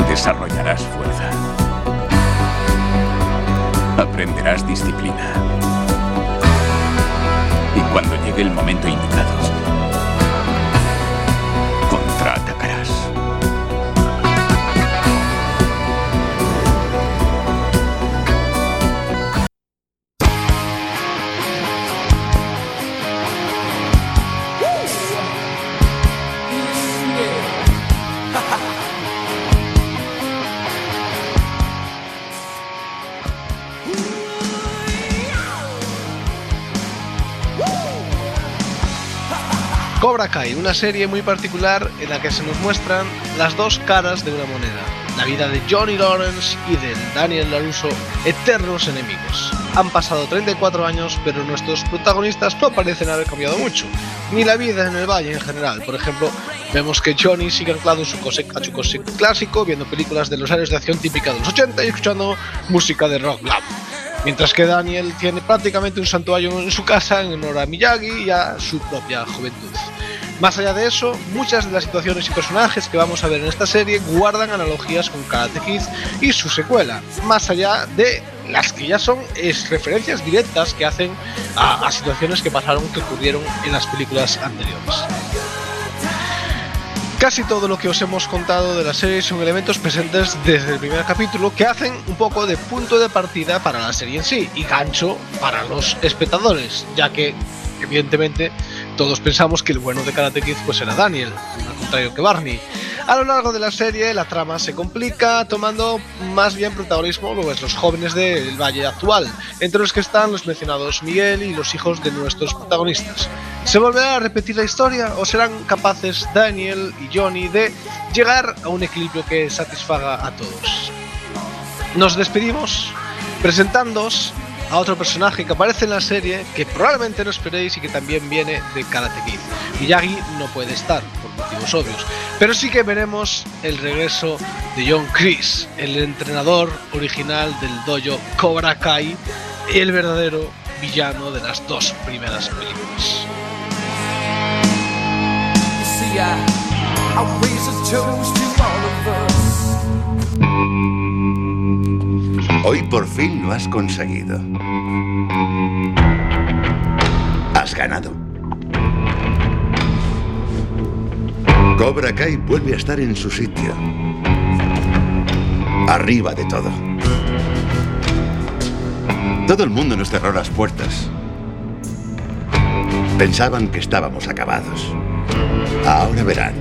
Desarrollarás fuerza. Aprenderás disciplina. Y cuando llegue el momento indicado, Cobra Kai, una serie muy particular en la que se nos muestran las dos caras de una moneda, la vida de Johnny Lawrence y de Daniel LaRusso, eternos enemigos. Han pasado 34 años, pero nuestros protagonistas no parecen haber cambiado mucho, ni la vida en el valle en general. Por ejemplo, vemos que Johnny sigue anclado su a su cose clásico, viendo películas de los años de acción típica de los 80 y escuchando música de rock glam. Mientras que Daniel tiene prácticamente un santuario en su casa en honor a Miyagi y a su propia juventud. Más allá de eso, muchas de las situaciones y personajes que vamos a ver en esta serie guardan analogías con Karate Kid y su secuela, más allá de las que ya son referencias directas que hacen a, a situaciones que pasaron, que ocurrieron en las películas anteriores. Casi todo lo que os hemos contado de la serie son elementos presentes desde el primer capítulo que hacen un poco de punto de partida para la serie en sí y gancho para los espectadores, ya que evidentemente todos pensamos que el bueno de Karate Kid pues era Daniel, al contrario que Barney. A lo largo de la serie la trama se complica tomando más bien protagonismo pues, los jóvenes del valle actual, entre los que están los mencionados Miguel y los hijos de nuestros protagonistas. ¿Se volverá a repetir la historia o serán capaces Daniel y Johnny de llegar a un equilibrio que satisfaga a todos? Nos despedimos presentándoos a otro personaje que aparece en la serie que probablemente no esperéis y que también viene de Karate Kid. Miyagi no puede estar por motivos obvios, pero sí que veremos el regreso de John Chris, el entrenador original del dojo Cobra Kai, el verdadero villano de las dos primeras películas. Hoy por fin lo has conseguido. Has ganado. Cobra Kai vuelve a estar en su sitio. Arriba de todo. Todo el mundo nos cerró las puertas. Pensaban que estábamos acabados. Ahora verán.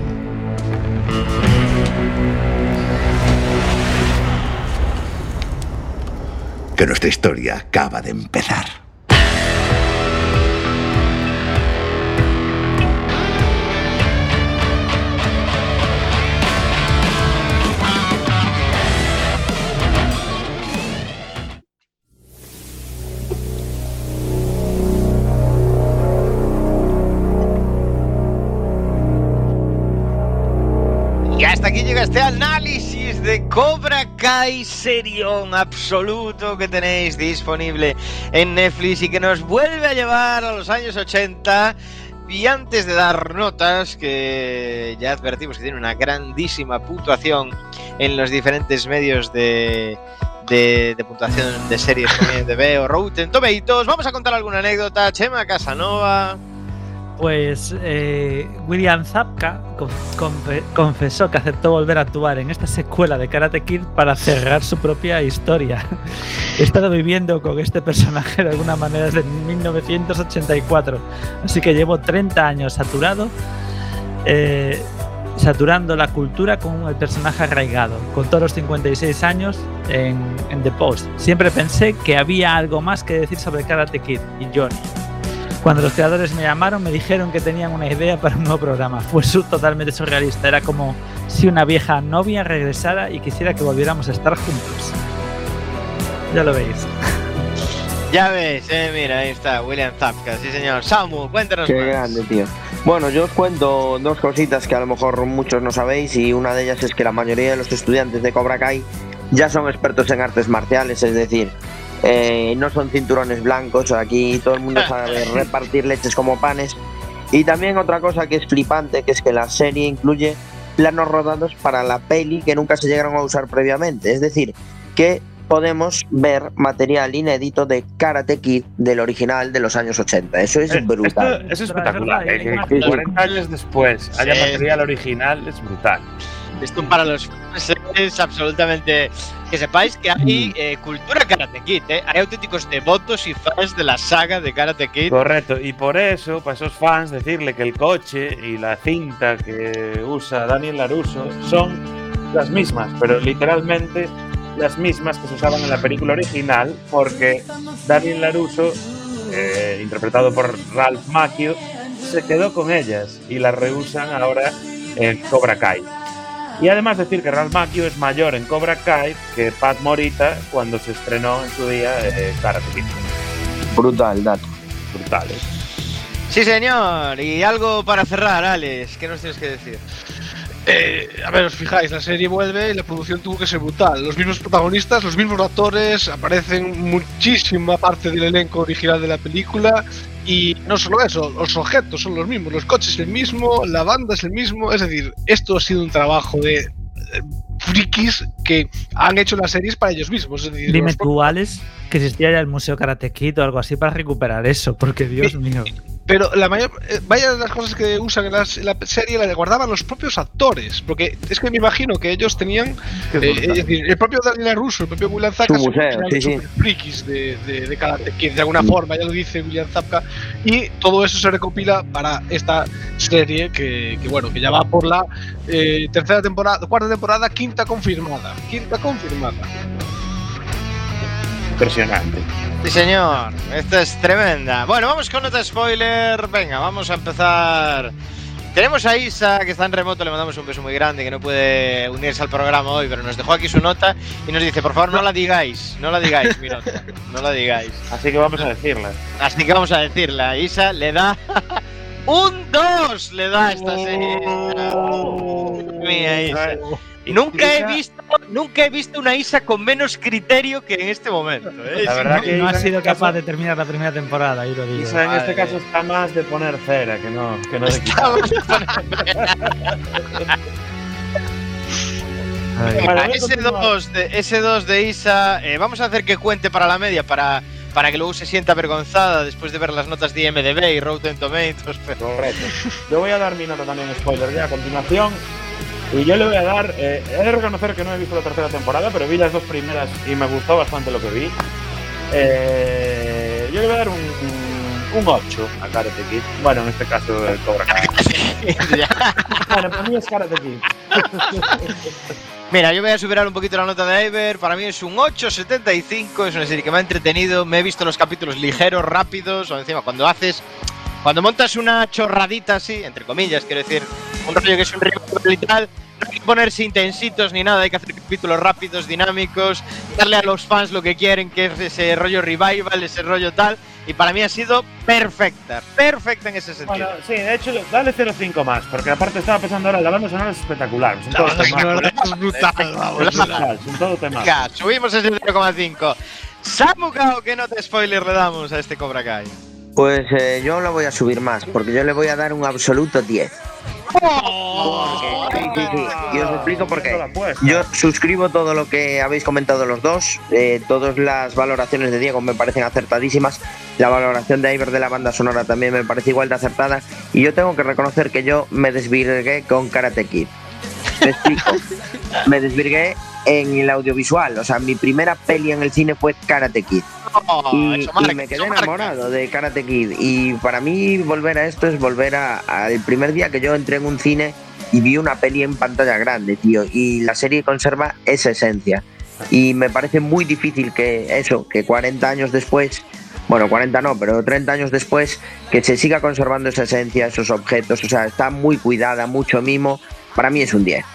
Que nuestra historia acaba de empezar. Y hasta aquí llega este análisis de Cobra Kai serión absoluto que tenéis disponible en Netflix y que nos vuelve a llevar a los años 80. Y antes de dar notas, que ya advertimos que tiene una grandísima puntuación en los diferentes medios de, de, de puntuación de series como IMDb o Rotten Tomatoes, vamos a contar alguna anécdota. Chema Casanova. Pues eh, William Zapka conf- confe- confesó que aceptó volver a actuar en esta secuela de Karate Kid para cerrar su propia historia. He estado viviendo con este personaje de alguna manera desde 1984, así que llevo 30 años saturado, eh, saturando la cultura con el personaje arraigado, con todos los 56 años en The Post. Siempre pensé que había algo más que decir sobre Karate Kid y Johnny. Cuando los creadores me llamaron me dijeron que tenían una idea para un nuevo programa. Fue totalmente surrealista. Era como si una vieja novia regresara y quisiera que volviéramos a estar juntos. Ya lo veis. Ya ves, eh, mira, ahí está, William Zapka, sí señor. Samu, cuéntanos Qué más. grande, tío. Bueno, yo os cuento dos cositas que a lo mejor muchos no sabéis y una de ellas es que la mayoría de los estudiantes de Cobra Kai ya son expertos en artes marciales, es decir, eh, no son cinturones blancos, aquí todo el mundo sabe repartir leches como panes. Y también otra cosa que es flipante, que es que la serie incluye planos rodados para la peli que nunca se llegaron a usar previamente, es decir, que podemos ver material inédito de Karate Kid del original de los años 80. Eso es brutal. Esto es espectacular. eh, sí. 40 años después haya Sí. material original es brutal. Esto para los fans es absolutamente. Que sepáis que hay eh, cultura Karate Kid, ¿eh? Hay auténticos devotos y fans de la saga de Karate Kid. Correcto, y por eso, para esos fans, decirle que el coche y la cinta que usa Daniel Laruso son las mismas, pero literalmente las mismas que se usaban en la película original, porque Daniel Laruso, eh, interpretado por Ralph Macchio, se quedó con ellas y las reusan ahora en Cobra Kai. Y además decir que Ralph Macchio es mayor en Cobra Kai que Pat Morita cuando se estrenó en su día eh, Karate Kid. Brutal dato. Brutal, ¿eh? Sí, señor. Y algo para cerrar, Alex. ¿Qué nos tienes que decir? Eh, a ver, os fijáis, la serie vuelve y la producción tuvo que ser brutal. Los mismos protagonistas, los mismos actores, aparecen muchísima parte del elenco original de la película. Y no solo eso, los objetos son los mismos, los coches es el mismo, la banda es el mismo. Es decir, esto ha sido un trabajo de eh, frikis que han hecho las series para ellos mismos. Es decir, Dime tú, Alex, que existía ya el Museo Karate Kid o algo así para recuperar eso, porque Dios mío. Pero la mayor, eh, vaya de las cosas que usan en, las- en la serie la guardaban los propios actores. Porque es que me imagino que ellos tenían. Eh, es decir, el propio Daniel Russo, el propio William Zapka, sí, sí. frikis de, de, de Karate Kid, de alguna forma, ya lo dice William Zapka. Y todo eso se recopila para esta serie que, que, bueno, que ya va por la eh, tercera temporada, cuarta temporada, quinta confirmada. Quinta confirmada. Impresionante. Sí, señor. Esta es tremenda. Bueno, vamos con nota spoiler. Venga, vamos a empezar. Tenemos a Isa, que está en remoto, le mandamos un beso muy grande, que no puede unirse al programa hoy, pero nos dejó aquí su nota y nos dice, por favor, no la digáis, no la digáis, mi nota, no la digáis. Así que vamos a decirla. Así que vamos a decirla. Isa le da un 2, le da a esta serie. Mía, Isa. Nunca he Isa- visto, nunca he visto una Isa con menos criterio que en este momento. ¿eh? La verdad que no ha sido este capaz caso- de terminar la primera temporada, ahí lo digo. Isa en este caso está más de poner cera que no, que no de quitar. Ay. Venga, Vale, voy a ese continuar. 2 de, ese 2 de Isa, eh, vamos a hacer que cuente para la media, para, para que luego se sienta avergonzada después de ver las notas de IMDB y Rotten Tomatoes. pero- Correcto. Yo voy a dar mi nota también spoiler ya a continuación. Y yo le voy a dar. eh, he de reconocer que no he visto la tercera temporada, pero vi las dos primeras y me gustó bastante lo que vi. Eh, yo le voy a dar un, un 8 a Karate Kid. Bueno, en este caso, el Cobra bueno, para mí es Karate Kid. Mira, yo voy a superar un poquito la nota de Iver. Para mí es un 8.75. Es una serie que me ha entretenido. Me he visto los capítulos ligeros, rápidos. O encima, cuando haces. Cuando montas una chorradita así, entre comillas, quiero decir, un rollo que es un revival y tal, no hay que ponerse intensitos ni nada. Hay que hacer capítulos rápidos, dinámicos, darle a los fans lo que quieren, que es ese rollo revival, ese rollo tal. Y para mí ha sido perfecta, perfecta en ese sentido. Bueno, sí, de hecho, dale 0,5 más, porque aparte estaba pensando ahora, la banda sonora es espectacular. Son todos brutal. Brutal, Son todo temas. Venga, subimos ese 0,5. Samukao, ¿qué nota spoiler le damos a este Cobra Kai? Pues eh, yo lo voy a subir más, porque yo le voy a dar un absoluto 10. Sí, sí, sí. Y os explico por qué. Yo suscribo todo lo que habéis comentado los dos. eh, todas las valoraciones de Diego me parecen acertadísimas. La valoración de Iver de la banda sonora también me parece igual de acertada. Y yo tengo que reconocer que yo me desvirgué con Karate Kid. Me explico. me desvirgué en el audiovisual. O sea, mi primera peli en el cine fue Karate Kid. Y, y me quedé enamorado de Karate Kid. Y para mí volver a esto es volver a- al primer día que yo entré en un cine y vi una peli en pantalla grande, tío. Y la serie conserva esa esencia. Y me parece muy difícil que eso, que 40 años después, bueno, 40 no, pero 30 años después, que se siga conservando esa esencia, esos objetos. O sea, está muy cuidada, mucho mimo. Para mí es un 10.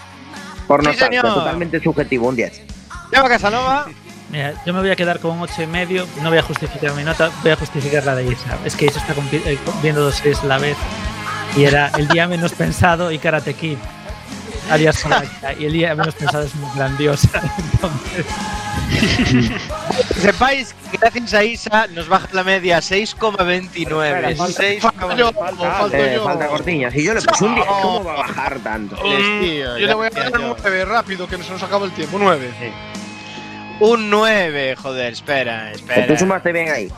Por Sí, nostalgia, señor. totalmente subjetivo, un 10. Llama Casanova. Mira, yo me voy a quedar con un 8 y medio. No voy a justificar mi nota, voy a justificar la de Isa. Es que Isa está eh, viendo dos series a la vez. Y era el día menos pensado y Karate Kid. Alias Soraya. Y el día menos pensado es muy grandiosa. Entonces, Que sepáis que gracias a Isa nos baja la media a 6,29. Espera, falta- 6,29. Eh, falta cortiñas. Y yo le puse un 10. ¿Cómo va a bajar tanto? tío, Yo le voy a dar un 9 rápido, que se nos acaba el tiempo. 9. Un 9, joder, espera, Tú espera. sumaste bien ahí.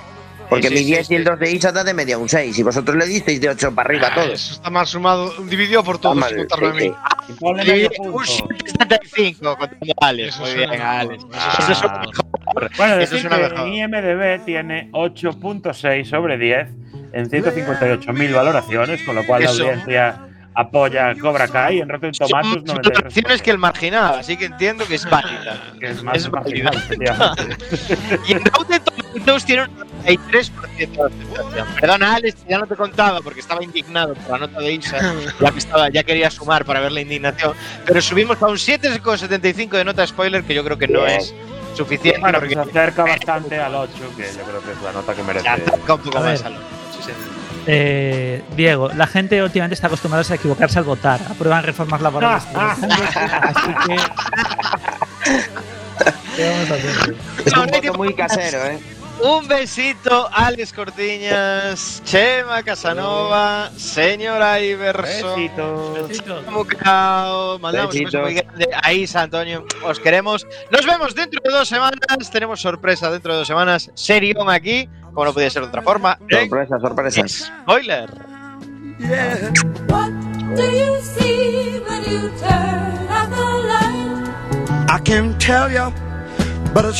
Porque Sí, mi sí, 10 sí, y el 2 de Isa da de media un 6. Y vosotros le disteis de 8 para arriba a todos. Eso está mal sumado. Dividido por todos, mal, sin contarme a sí, mí. Y ponle Sí, medio un punto. 75 contando a Alex. Eso Muy bien, Alex. eso es una mejor. Bueno, Eso es una mejor. en IMDB tiene 8.6 sobre 10 en 158.000 valoraciones, con lo cual la Eso. audiencia apoya Cobra Kai en Rotten Tomatoes Son 93%. valoraciones que el marginal, así que entiendo que es válida. que es más es marginal, válida. y en Rotten Tomatoes tiene una 33% de aceptación. Perdona, Alex, ya no te contaba porque estaba indignado por la nota de Isa. Ya, que estaba, ya quería sumar para ver la indignación. Pero subimos a un 7,75 de nota spoiler, que yo creo que no es suficiente. Bueno, porque pues se acerca bastante al 8, que yo creo que es la nota que merece. se acerca un poco más al sí, sí. Eh, Diego, la gente últimamente está acostumbrada a equivocarse al votar. Aprueban reformas laborales. Así que. ¿Qué vamos a hacer? Es un voto muy casero, ¿eh? Un besito, Alex Cortiñas, Chema Casanova, señora Iverson. Besitos. Mucao, mandamos un beso Besitos. muy grande a Isa, Antonio. Os queremos. Nos vemos dentro de dos semanas. Tenemos sorpresa dentro de dos semanas. Serión aquí, como no podía ser de otra forma. Sorpresa, sorpresas. Spoiler. Do you see when you turn out the light? I can't tell you, but it